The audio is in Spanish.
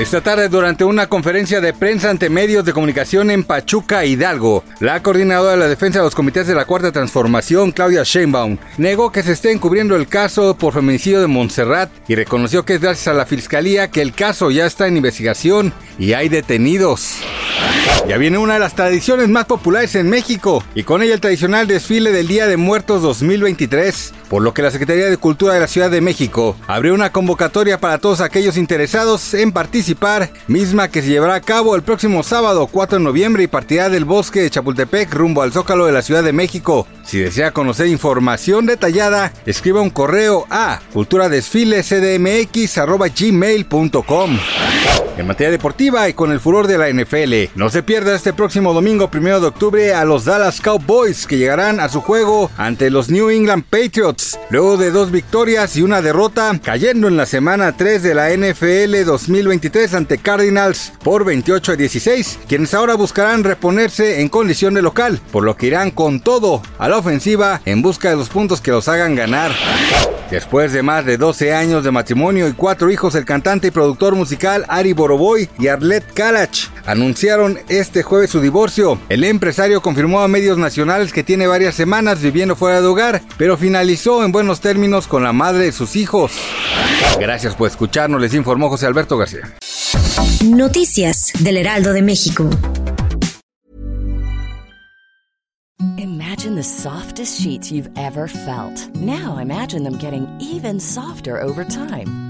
Esta tarde, durante una conferencia de prensa ante medios de comunicación en Pachuca, Hidalgo, la coordinadora de la defensa de los comités de la Cuarta Transformación, Claudia Sheinbaum, negó que se esté encubriendo el caso por feminicidio de Montserrat y reconoció que es gracias a la fiscalía que el caso ya está en investigación y hay detenidos. Ya viene una de las tradiciones más populares en México y con ella el tradicional desfile del Día de Muertos 2023, por lo que la Secretaría de Cultura de la Ciudad de México abrió una convocatoria para todos aquellos interesados en participar, misma que se llevará a cabo el próximo sábado 4 de noviembre y partirá del bosque de Chapultepec rumbo al Zócalo de la Ciudad de México. Si desea conocer información detallada, escriba un correo a culturadesfilecdmx.gmail.com En materia deportiva y con el furor de la NFL, no se pierda este próximo domingo 1 de octubre a los Dallas Cowboys que llegarán a su juego ante los New England Patriots, luego de dos victorias y una derrota, cayendo en la semana 3 de la NFL 2023 ante Cardinals por 28 a 16, quienes ahora buscarán reponerse en condición de local, por lo que irán con todo a la ofensiva en busca de los puntos que los hagan ganar. Después de más de 12 años de matrimonio y cuatro hijos, el cantante y productor musical Ari Boroboy y Arlette Kalach anunciaron este jueves su divorcio. El empresario confirmó a medios nacionales que tiene varias semanas viviendo fuera de hogar, pero finalizó en buenos términos con la madre de sus hijos. Gracias por escucharnos, les informó José Alberto García. Noticias del Heraldo de México. Imagine the softest sheets you've ever felt. Now imagine them getting even softer over time.